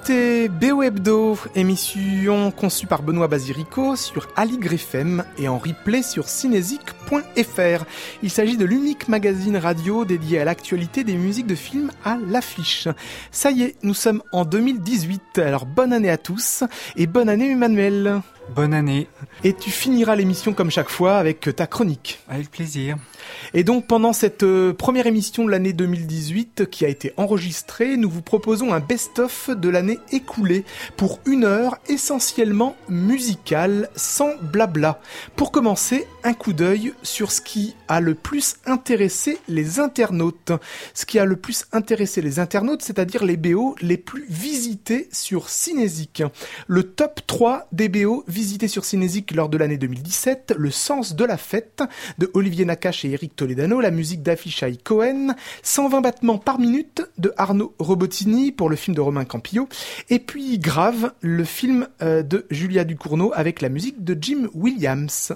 écoutez BO Hebdo, émission conçue par Benoît Basirico sur Aligre FM et en replay sur cinésique.fr. Il s'agit de l'unique magazine radio dédié à l'actualité des musiques de films à l'affiche. Ça y est, nous sommes en 2018, alors bonne année à tous et bonne année Emmanuel. Bonne année. Et tu finiras l'émission comme chaque fois avec ta chronique. Avec plaisir. Et donc pendant cette euh, première émission de l'année 2018 qui a été enregistrée, nous vous proposons un best-of de l'année écoulée pour une heure essentiellement musicale, sans blabla. Pour commencer, un coup d'œil sur ce qui a le plus intéressé les internautes. Ce qui a le plus intéressé les internautes, c'est-à-dire les BO les plus visités sur Cinésique. Le top 3 des BO visités sur Cinésique lors de l'année 2017, Le sens de la fête de Olivier Nakache et Eric Toledano, la musique d'Afishai Cohen, 120 battements par minute de Arnaud Robotini pour le film de Romain Campillo, et puis Grave, le film euh, de Julia Ducournau avec la musique de Jim Williams.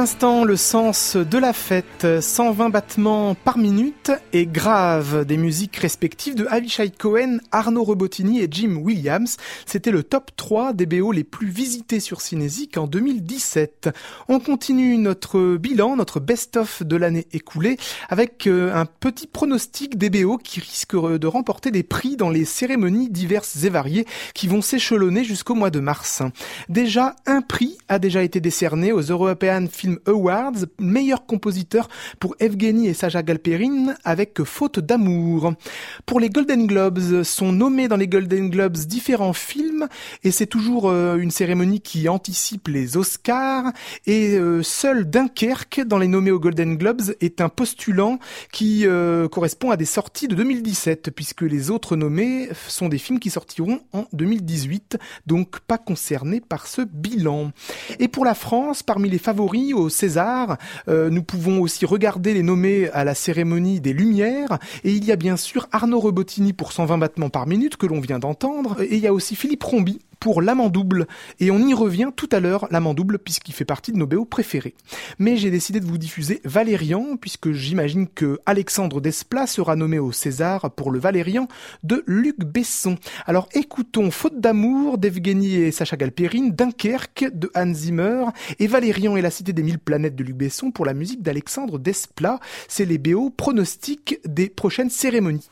L'instant, le sens de la fête, 120 battements par minute et grave des musiques respectives de Avishai Cohen, Arnaud Robotini et Jim Williams. C'était le top 3 des BO les plus visités sur Cinésique en 2017. On continue notre bilan, notre best-of de l'année écoulée avec euh, un petit pronostic des BO qui risquent de remporter des prix dans les cérémonies diverses et variées qui vont s'échelonner jusqu'au mois de mars. Déjà, un prix a déjà été décerné aux European Film Awards, meilleur compositeur pour Evgeny et Saja Galperine avec Faute d'amour. Pour les Golden Globes, sont nommés dans les Golden Globes différents films et c'est toujours euh, une cérémonie qui anticipe les Oscars et euh, seul Dunkerque dans les nommés aux Golden Globes est un postulant qui euh, correspond à des sorties de 2017 puisque les autres nommés sont des films qui sortiront en 2018 donc pas concernés par ce bilan. Et pour la France, parmi les favoris, au César. Nous pouvons aussi regarder les nommés à la cérémonie des Lumières. Et il y a bien sûr Arnaud Rebotini pour 120 battements par minute que l'on vient d'entendre. Et il y a aussi Philippe Rombi pour l'amandouble. Et on y revient tout à l'heure, l'amandouble, puisqu'il fait partie de nos BO préférés. Mais j'ai décidé de vous diffuser Valérian, puisque j'imagine que Alexandre Desplat sera nommé au César pour le Valérian de Luc Besson. Alors écoutons Faute d'amour d'Evgeny et Sacha Galperine, Dunkerque de Hans Zimmer, et Valérian et la Cité des Mille Planètes de Luc Besson pour la musique d'Alexandre Desplat. C'est les BO pronostiques des prochaines cérémonies.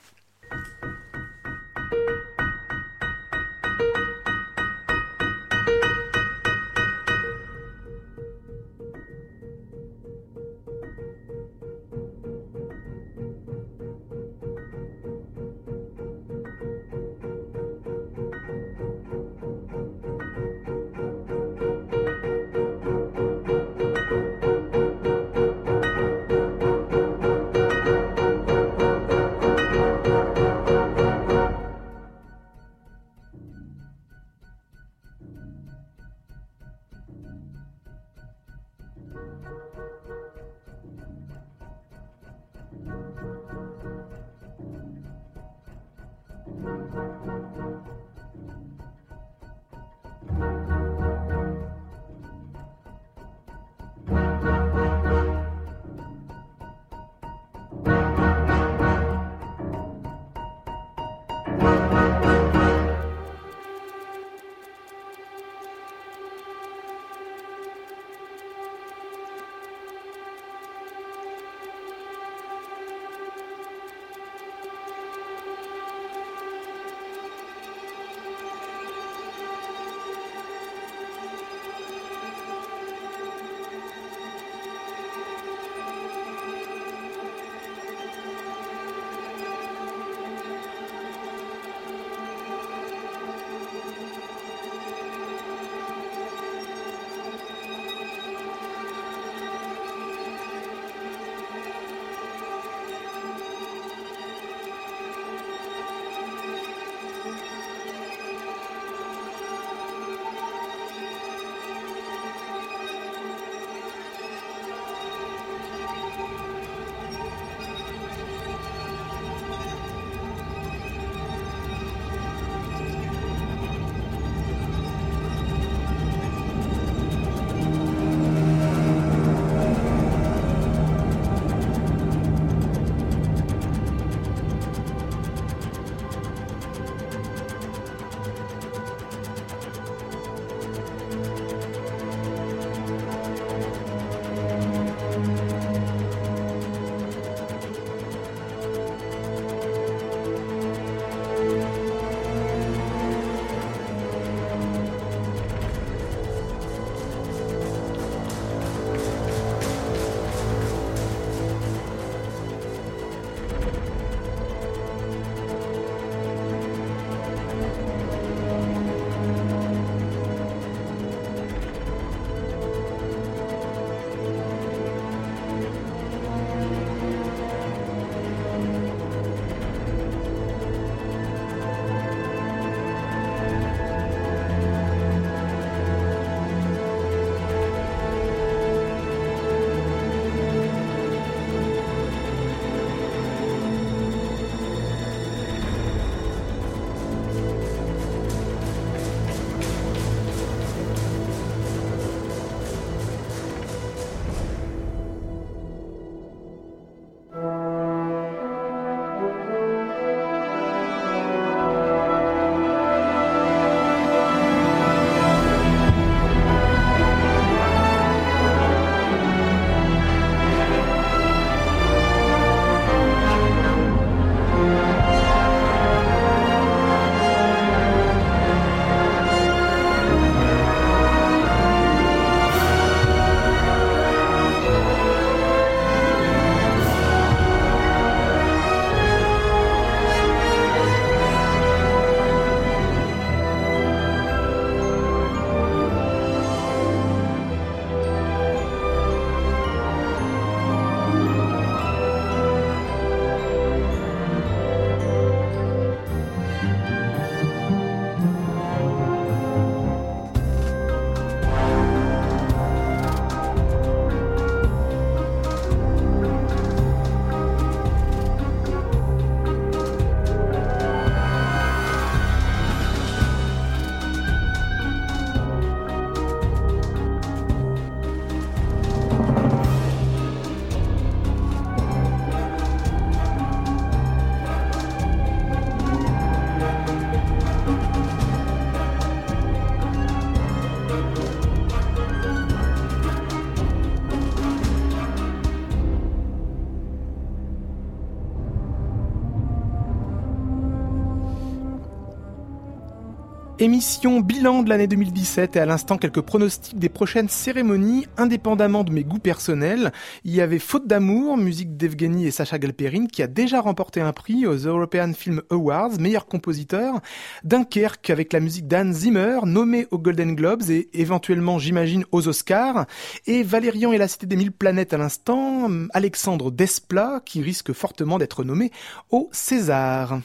Émission bilan de l'année 2017 et à l'instant quelques pronostics des prochaines cérémonies indépendamment de mes goûts personnels. Il y avait Faute d'amour, musique d'Evgeny et Sacha Galperine qui a déjà remporté un prix aux European Film Awards, meilleur compositeur. Dunkerque avec la musique d'Anne Zimmer, nommé aux Golden Globes et éventuellement j'imagine aux Oscars. Et Valérian et la Cité des Mille Planètes à l'instant, Alexandre Desplat qui risque fortement d'être nommé au César.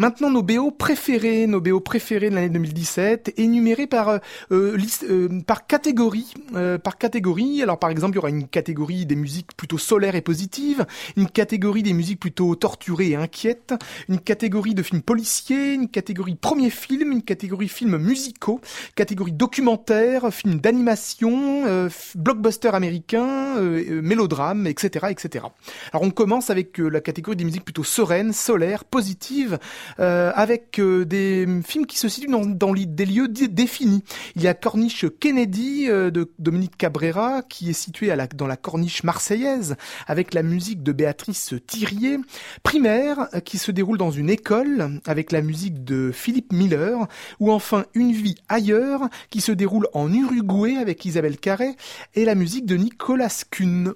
Maintenant, nos BO préférés, nos BO préférés de l'année 2017, énumérés par euh, euh, euh, par catégorie, par catégorie. Alors, par exemple, il y aura une catégorie des musiques plutôt solaires et positives, une catégorie des musiques plutôt torturées et inquiètes, une catégorie de films policiers, une catégorie premier film, une catégorie films musicaux, catégorie documentaire, films d'animation, blockbuster américain, mélodrame, etc., etc. Alors, on commence avec la catégorie des musiques plutôt sereines, solaires, positives. Euh, avec euh, des films qui se situent dans, des lieux définis. Il y a Corniche Kennedy euh, de Dominique Cabrera qui est situé dans la Corniche marseillaise avec la musique de Béatrice Thirier. Primaire qui se déroule dans une école avec la musique de Philippe Miller. Ou enfin Une vie ailleurs qui se déroule en Uruguay avec Isabelle Carré et la musique de Nicolas Kuhn.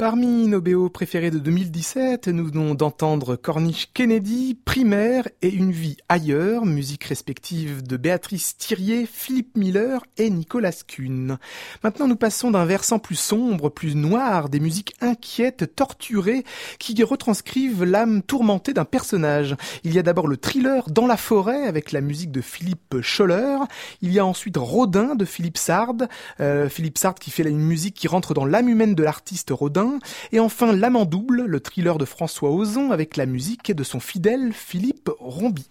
Parmi nos BO préférés de 2017, nous venons d'entendre Corniche Kennedy, Primaire et Une vie ailleurs, musique respective de Béatrice Thirier, Philippe Miller et Nicolas Kuhn. Maintenant, nous passons d'un versant plus sombre, plus noir, des musiques inquiètes, torturées, qui retranscrivent l'âme tourmentée d'un personnage. Il y a d'abord le thriller Dans la forêt avec la musique de Philippe Scholler. Il y a ensuite Rodin de Philippe Sard. Euh, Philippe Sard qui fait une musique qui rentre dans l'âme humaine de l'artiste Rodin et enfin L'Amant double, le thriller de François Ozon avec la musique de son fidèle Philippe Rombi.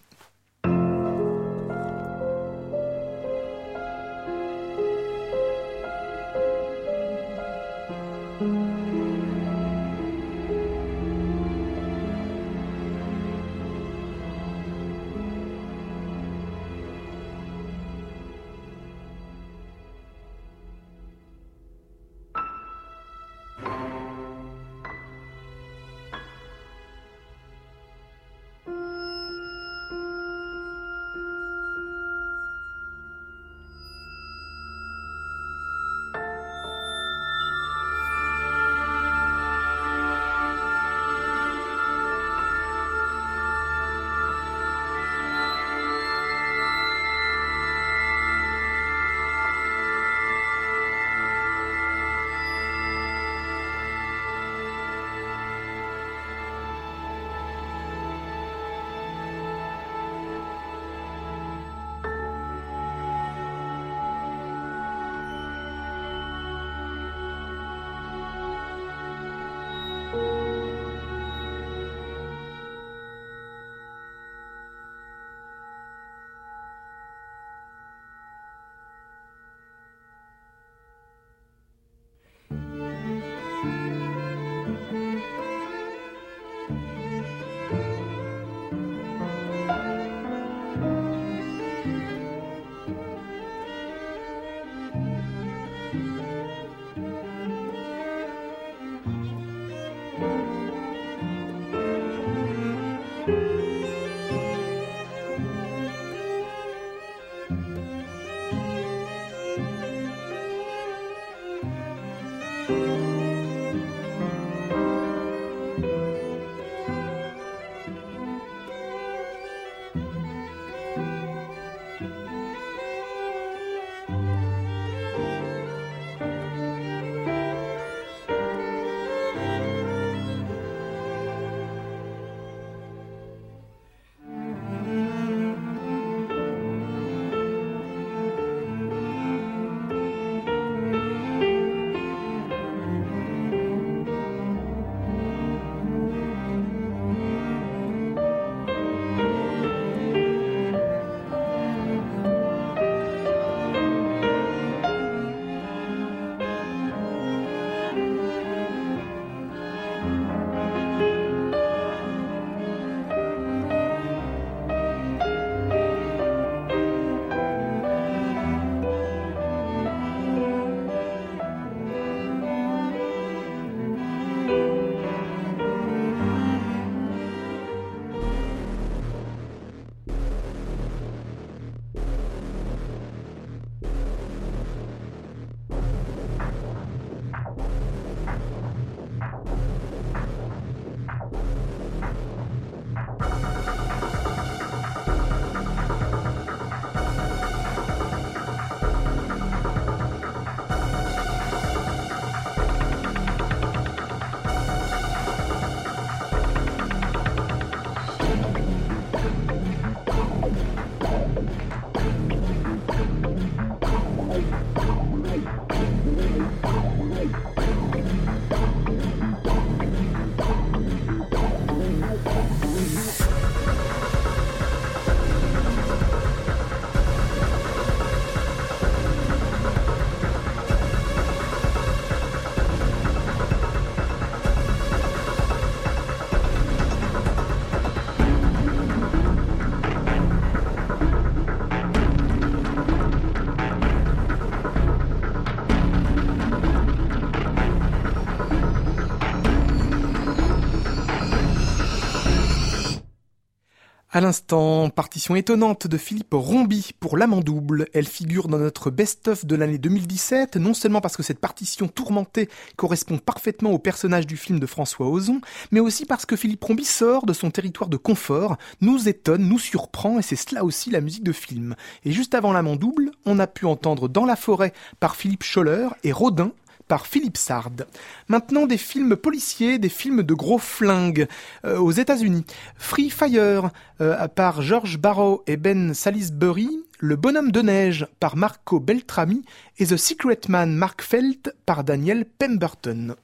À l'instant, partition étonnante de Philippe Rombi pour l'Amandouble. Elle figure dans notre best-of de l'année 2017, non seulement parce que cette partition tourmentée correspond parfaitement au personnage du film de François Ozon, mais aussi parce que Philippe Rombi sort de son territoire de confort, nous étonne, nous surprend, et c'est cela aussi la musique de film. Et juste avant l'Amandouble, on a pu entendre Dans la forêt par Philippe Scholler et Rodin par Philippe Sard. Maintenant des films policiers, des films de gros flingues euh, aux États-Unis. Free Fire euh, par George Barrow et Ben Salisbury, Le bonhomme de neige par Marco Beltrami et The Secret Man Mark Felt par Daniel Pemberton.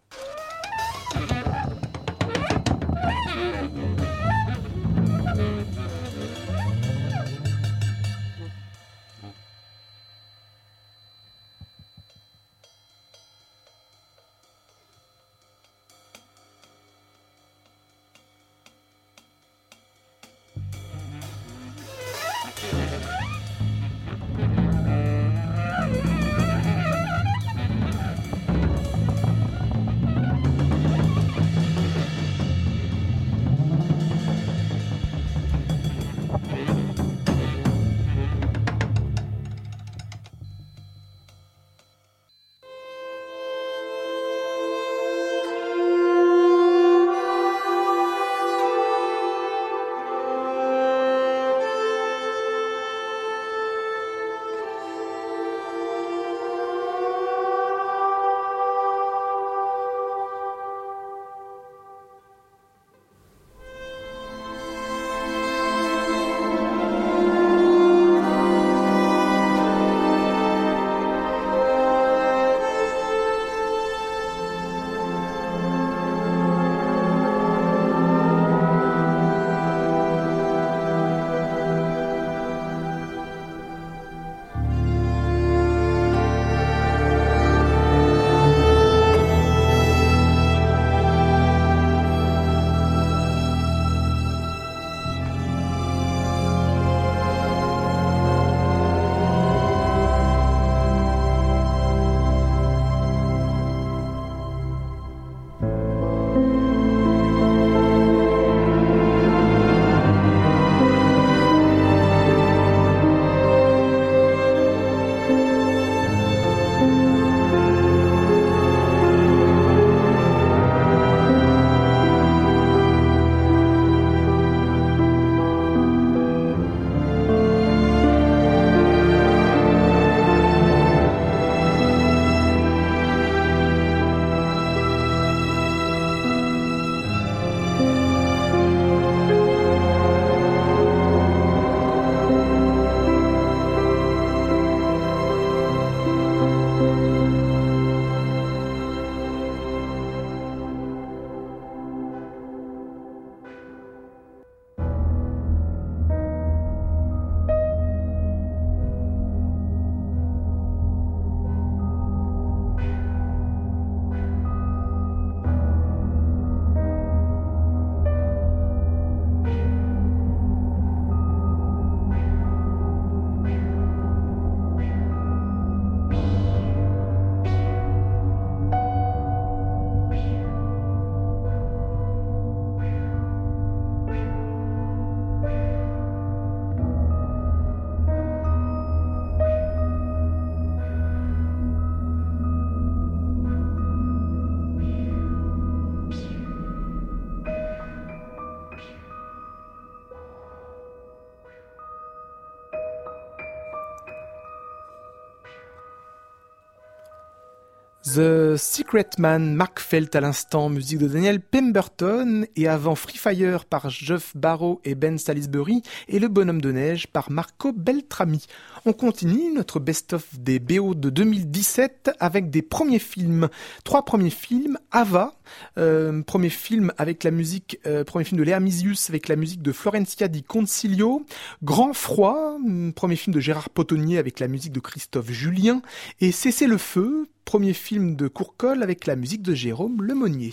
The Secret Man, Mark Felt à l'instant, musique de Daniel Pemberton, et avant Free Fire par Geoff Barrow et Ben Salisbury, et Le Bonhomme de Neige par Marco Beltrami. On continue notre best-of des BO de 2017 avec des premiers films. Trois premiers films, Ava, euh, premier film avec la musique, euh, premier film de Léa Misius avec la musique de Florencia di Concilio, Grand Froid, premier film de Gérard Potonnier avec la musique de Christophe Julien, et Cesser le feu, premier film de Courcol avec la musique de Jérôme Lemonnier.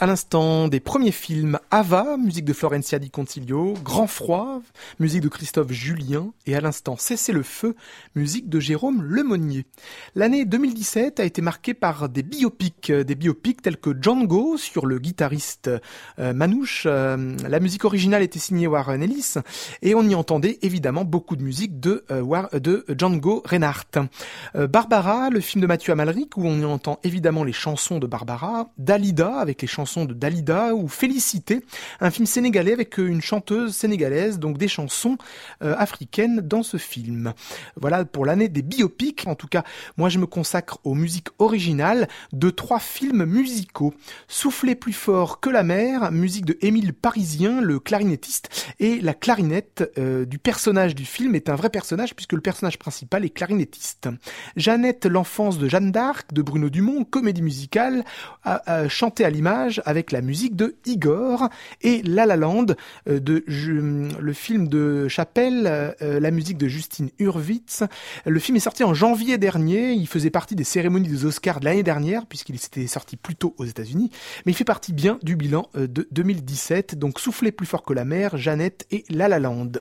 À l'instant des premiers films Ava, musique de Florencia Di Consiglio, Grand Froid, musique de Christophe Julien, et à l'instant Cessez le feu, musique de Jérôme Lemonnier. L'année 2017 a été marquée par des biopics, des biopics tels que Django sur le guitariste euh, Manouche. Euh, la musique originale était signée Warren Ellis et on y entendait évidemment beaucoup de musique de, euh, de Django Reinhardt. Barbara, le film de Mathieu Amalric où on y entend évidemment les chansons de Barbara, Dalida avec les chansons de Dalida ou Félicité, un film sénégalais avec une chanteuse sénégalaise, donc des chansons euh, africaines dans ce film. Voilà pour l'année des biopics. En tout cas, moi je me consacre aux musiques originales de trois films musicaux. Souffler plus fort que la mer, musique de Émile Parisien, le clarinettiste, et la clarinette euh, du personnage du film est un vrai personnage puisque le personnage principal est clarinettiste. Jeannette, l'enfance de Jeanne d'Arc, de Bruno Dumont, comédie musicale, a, chanté à l'image avec la musique de Igor et La La Land euh, le film de Chapelle, euh, la musique de Justine Hurwitz. Le film est sorti en janvier dernier. Il faisait partie des cérémonies des Oscars de l'année dernière puisqu'il s'était sorti plus tôt aux États-Unis, mais il fait partie bien du bilan euh, de 2017. Donc souffler plus fort que la mer, Jeannette et La La Land.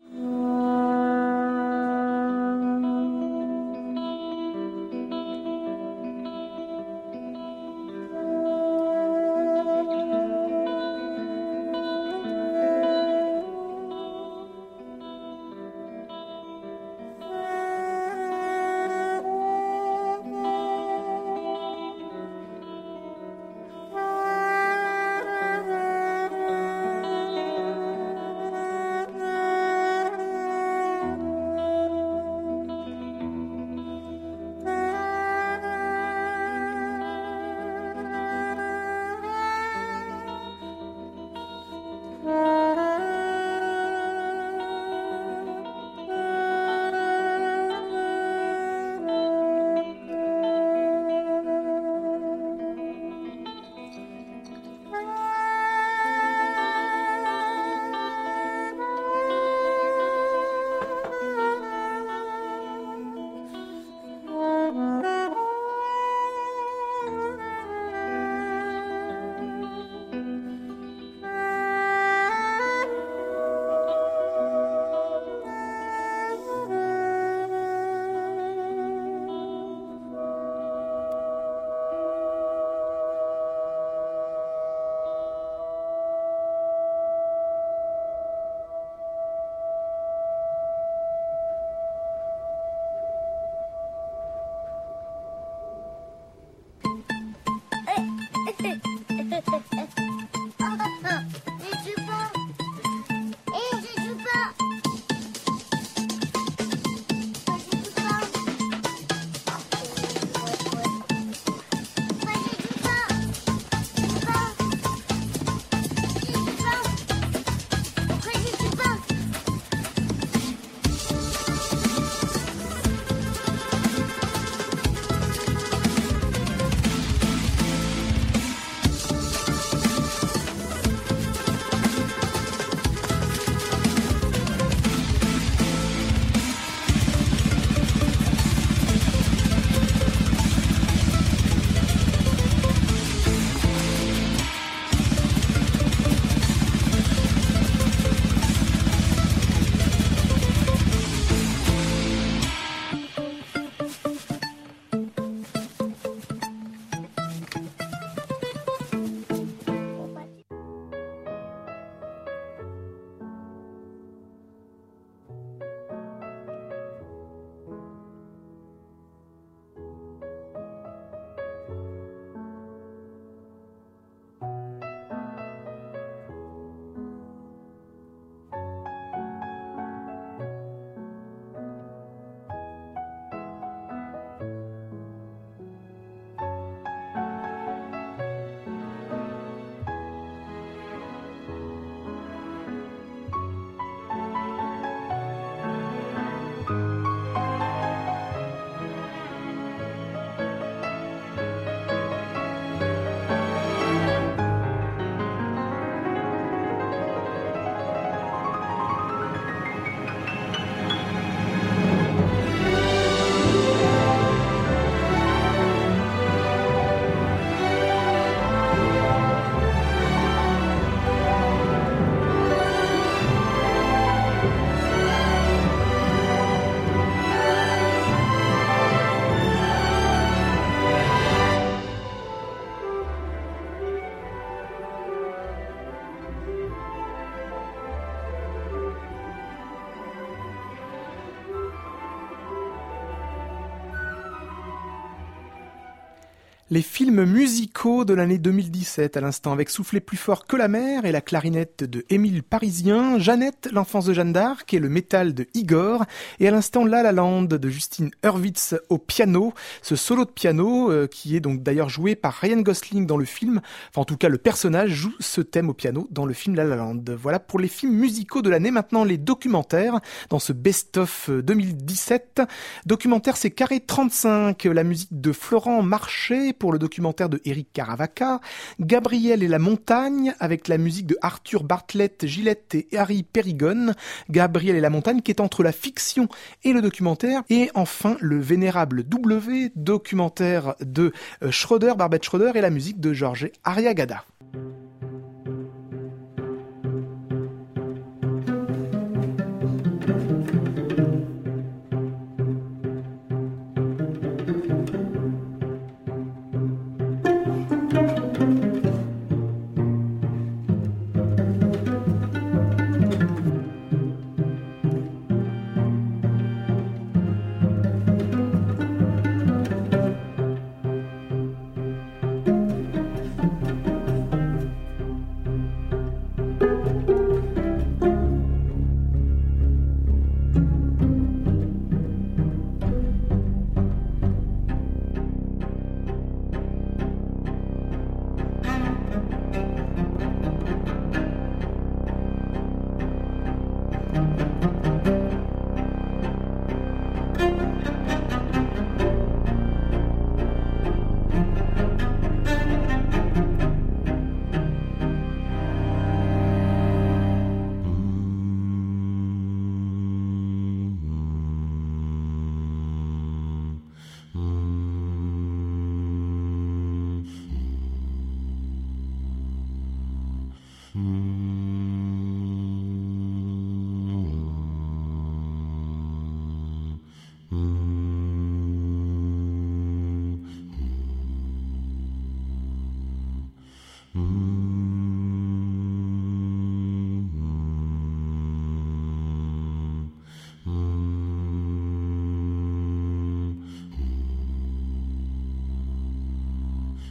Les films musicaux de l'année 2017 à l'instant avec Souffler plus fort que la mer et la clarinette de Émile Parisien, Jeannette, l'enfance de Jeanne d'Arc et le métal de Igor et à l'instant La La Land de Justine Hurwitz au piano, ce solo de piano euh, qui est donc d'ailleurs joué par Ryan Gosling dans le film, enfin en tout cas le personnage joue ce thème au piano dans le film La La Land. Voilà pour les films musicaux de l'année, maintenant les documentaires dans ce best-of 2017. Documentaire c'est Carré 35, la musique de Florent Marché pour le de Eric Caravaca, Gabriel et la montagne avec la musique de Arthur Bartlett, Gillette et Harry Perrigon, Gabriel et la montagne qui est entre la fiction et le documentaire, et enfin le vénérable W, documentaire de euh, Schroeder, Barbette Schroeder et la musique de Georges Ariagada.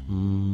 Mm.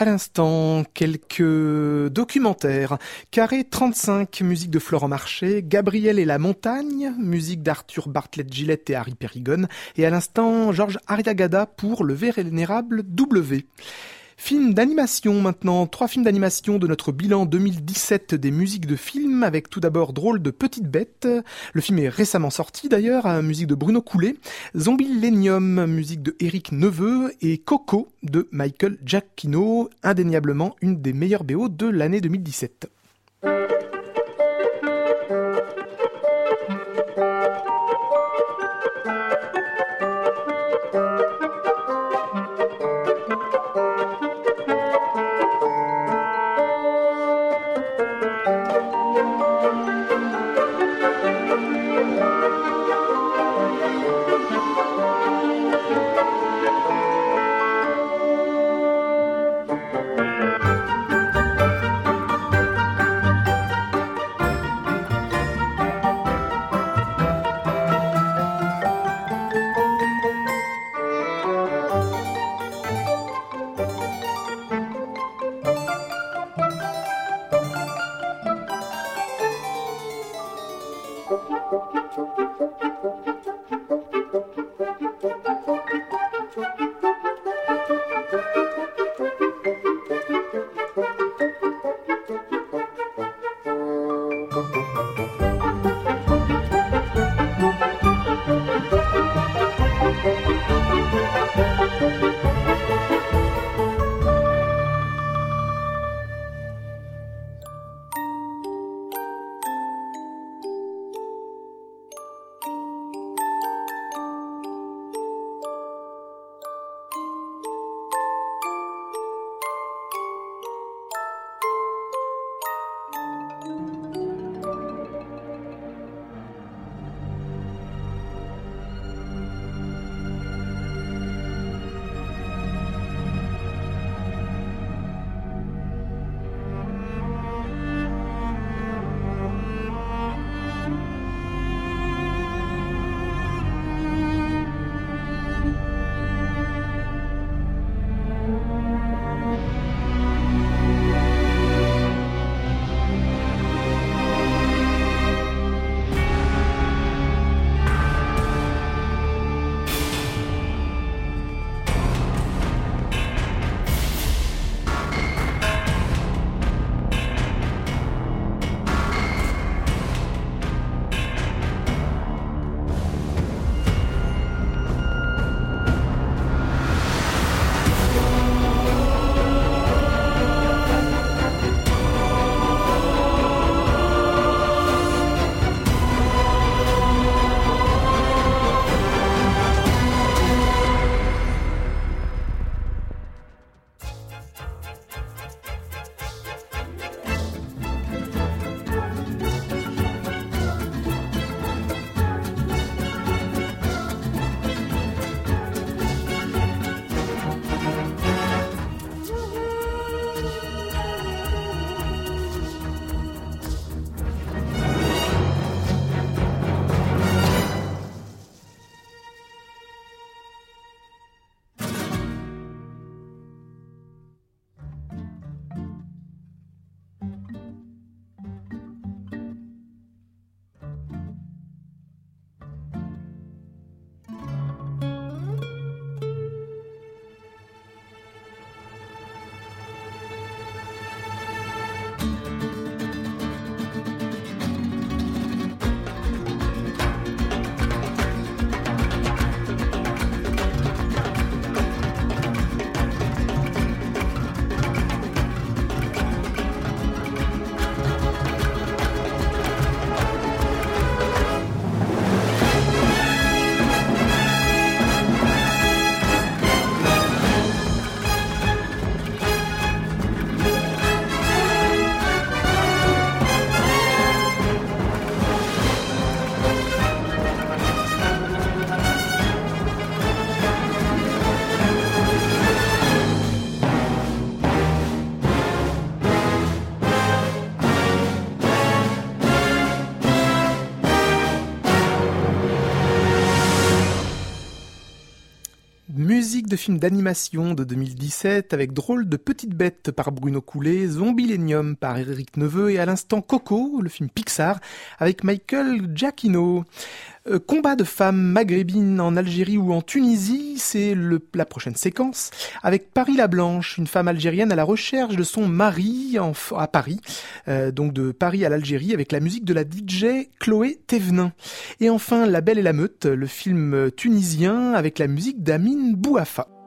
À l'instant, quelques documentaires. Carré 35, musique de Florent Marché. Gabriel et la montagne, musique d'Arthur Bartlett Gillette et Harry Perrigon. Et à l'instant, Georges Ariagada pour Le Vénérable W. Film d'animation maintenant, trois films d'animation de notre bilan 2017 des musiques de films, avec tout d'abord Drôle de Petite Bête, le film est récemment sorti d'ailleurs, musique de Bruno Coulet, Zombie Lenium, musique de Eric Neveu, et Coco de Michael Giacchino, indéniablement une des meilleures BO de l'année 2017. De film d'animation de 2017 avec Drôle de petite bête par Bruno Coulet, Zombilenium par Eric Neveu et à l'instant Coco, le film Pixar avec Michael Giacchino. Euh, combat de femmes maghrébines en Algérie ou en Tunisie, c'est la prochaine séquence, avec Paris la Blanche, une femme algérienne à la recherche de son mari à Paris, euh, donc de Paris à l'Algérie, avec la musique de la DJ Chloé Thévenin. Et enfin La Belle et la Meute, le film tunisien avec la musique d'Amin Bouafa.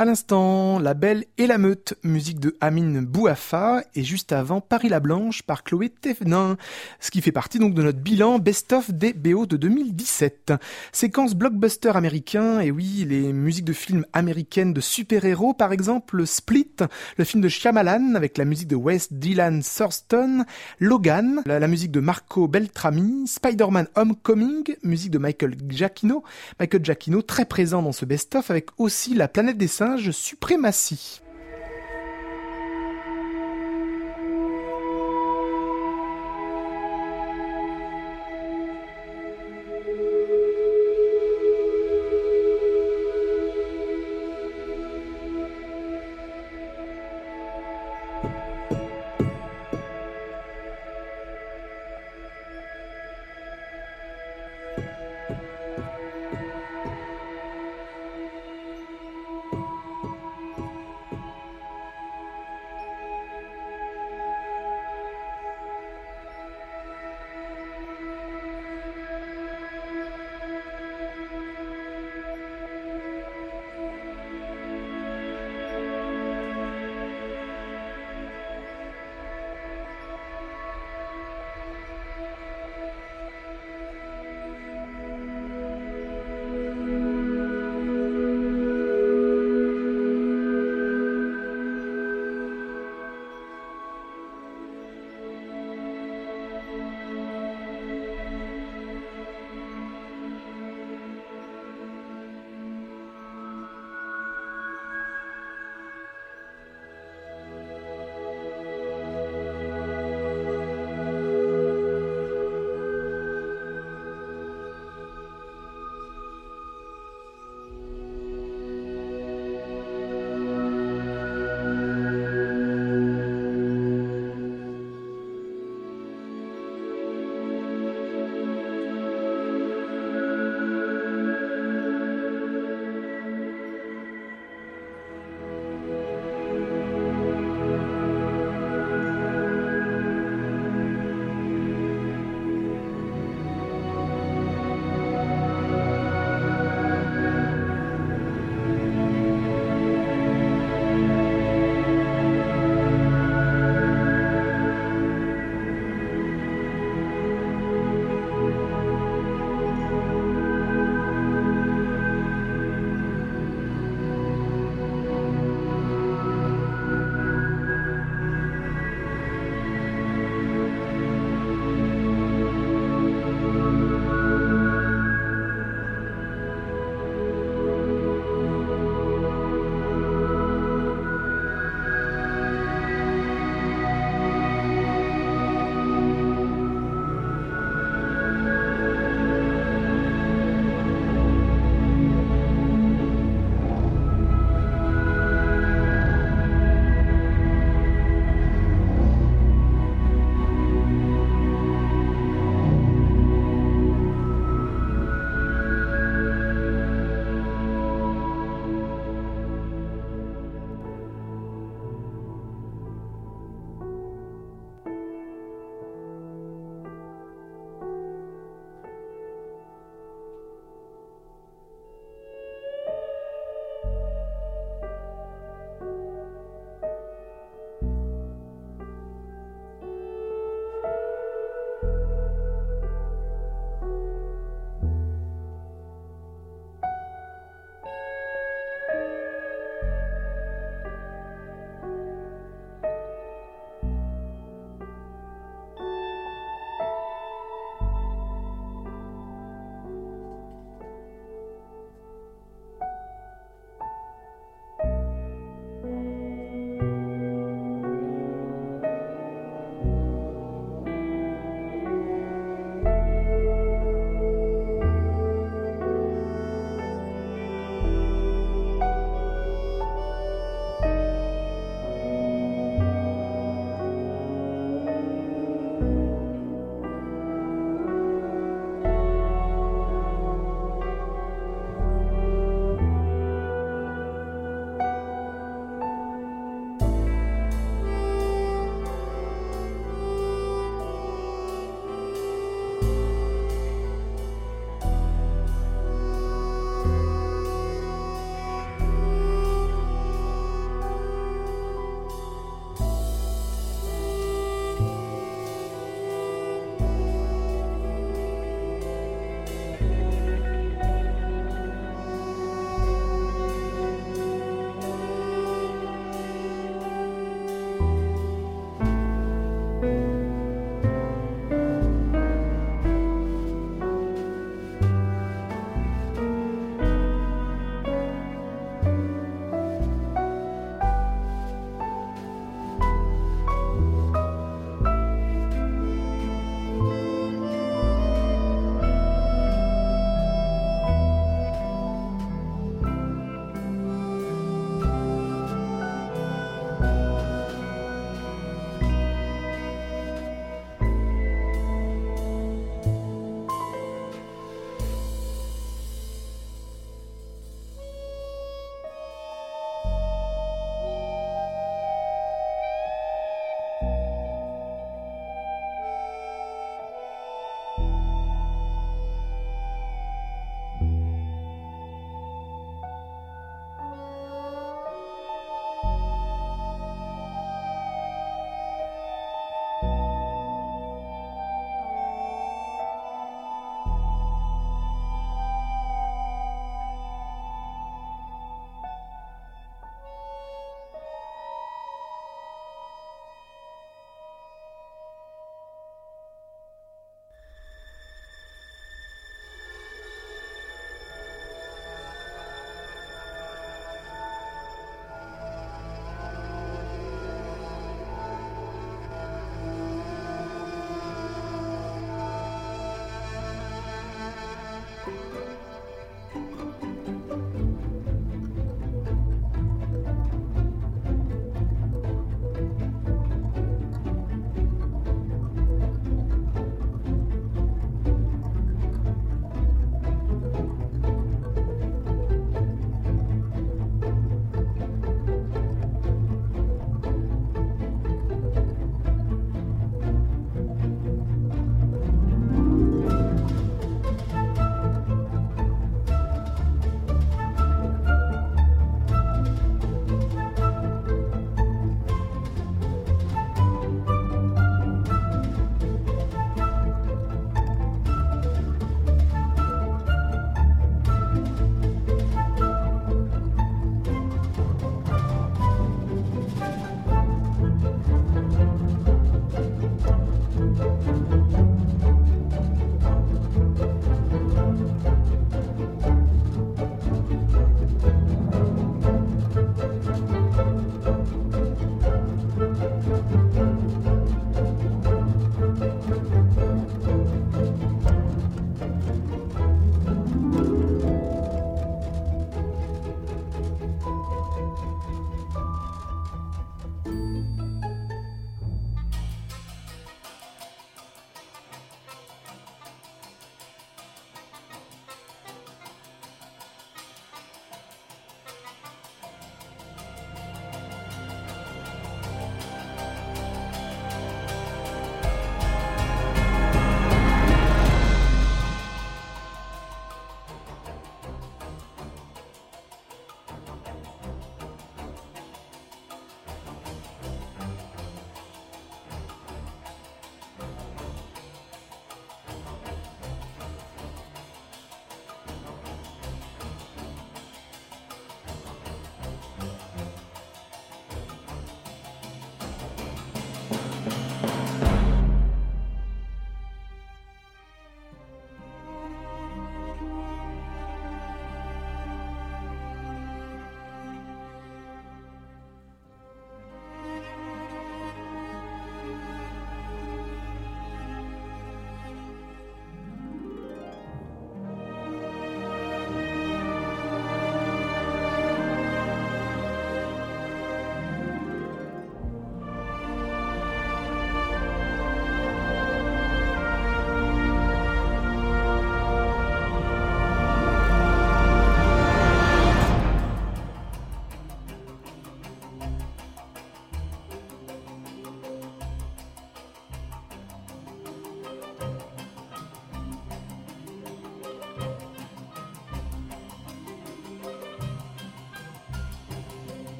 À l'instant, La Belle et la Meute, musique de Amin Bouafa, et juste avant Paris la Blanche par Chloé Thévenin, ce qui fait partie donc de notre bilan best-of des BO de 2017. Séquence blockbuster américain, et oui, les musiques de films américaines de super-héros, par exemple Split, le film de Shyamalan avec la musique de Wes Dylan Thurston, Logan, la, musique de Marco Beltrami, Spider-Man Homecoming, musique de Michael Giacchino, Michael Giacchino très présent dans ce best-of avec aussi La planète des singes suprématie.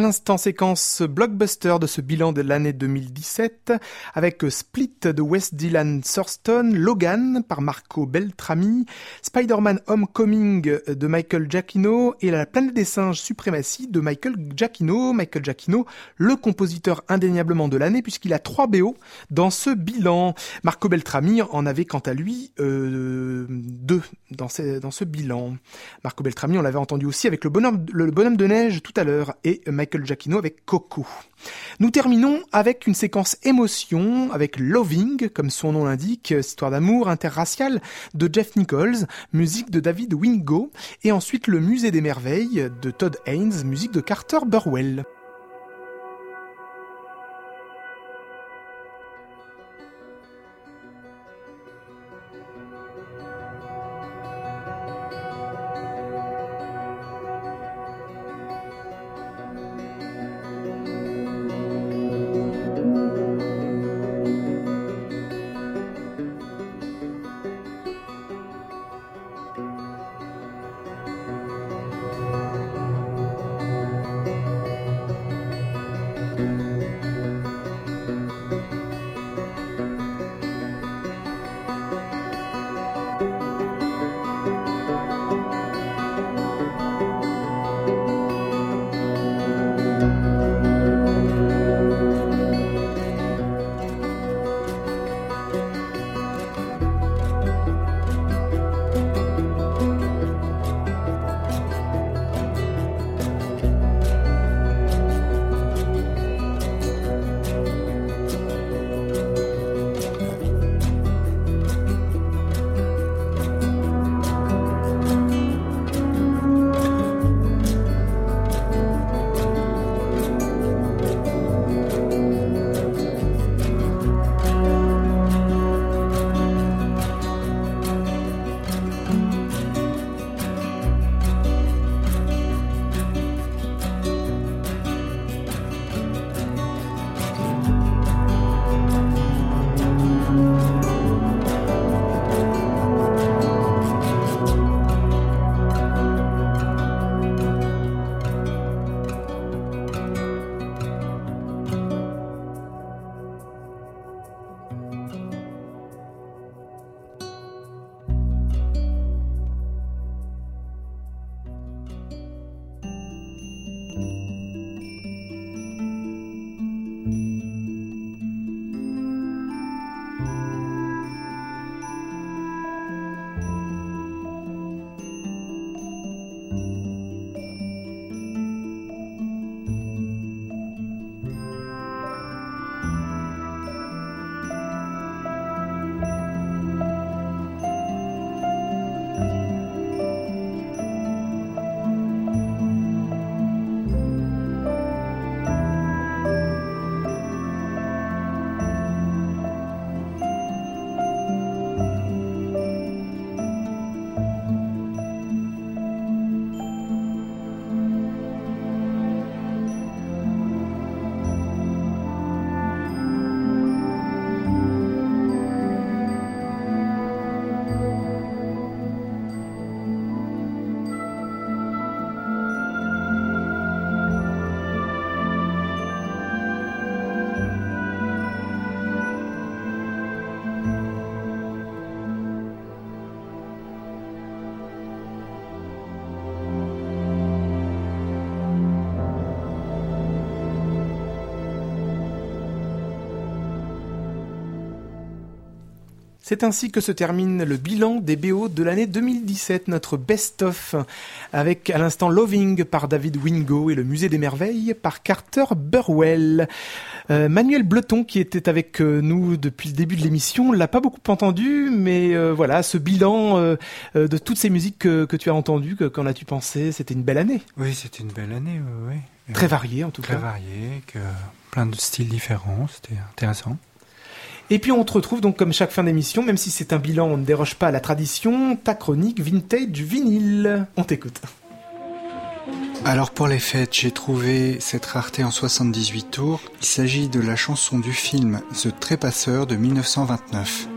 L'instant séquence blockbuster de ce bilan de l'année 2017 avec Split de West Dylan Thurston, Logan par Marco Beltrami, Spider-Man Homecoming de Michael Giacchino et La planète des singes suprématie de Michael Giacchino. Michael Giacchino, le compositeur indéniablement de l'année puisqu'il a trois BO dans ce bilan. Marco Beltrami en avait quant à lui euh, deux dans, dans ce bilan. Marco Beltrami, on l'avait entendu aussi avec le bonhomme, le bonhomme de neige tout à l'heure et Michael Giacchino avec Coco. Nous terminons avec une séquence émotion avec Loving, comme son nom l'indique, histoire d'amour interracial de Jeff Nichols, musique de David Wingo, et ensuite le Musée des Merveilles de Todd Haynes, musique de Carter Burwell. C'est ainsi que se termine le bilan des BO de l'année 2017, notre best-of, avec à l'instant Loving par David Wingo et le Musée des Merveilles par Carter Burwell. Euh, Manuel Bleton, qui était avec euh, nous depuis le début de l'émission, l'a pas beaucoup entendu, mais euh, voilà, ce bilan de toutes ces musiques que, tu as entendues, qu'en as-tu pensé? C'était une belle année. Oui, c'était une belle année, oui. Très variée en tout cas. Très variée, que plein de styles différents, c'était intéressant. Et puis on te retrouve donc comme chaque fin d'émission, même si c'est un bilan, on ne déroge pas à la tradition, ta chronique vintage vinyle. On t'écoute. Alors pour les fêtes, j'ai trouvé cette rareté en 78 tours. Il s'agit de la chanson du film The Trépasseur de 1929.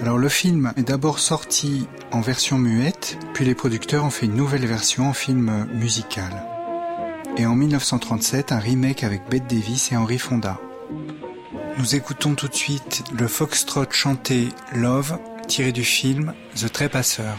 Alors Alors le film est d'abord sorti en version muette, puis les producteurs ont fait une nouvelle version en film musical. Et en 1937, un remake avec Bette Davis et Henry Fonda. Nous écoutons tout de suite le foxtrot chanté Love tiré du film The Trépasseur.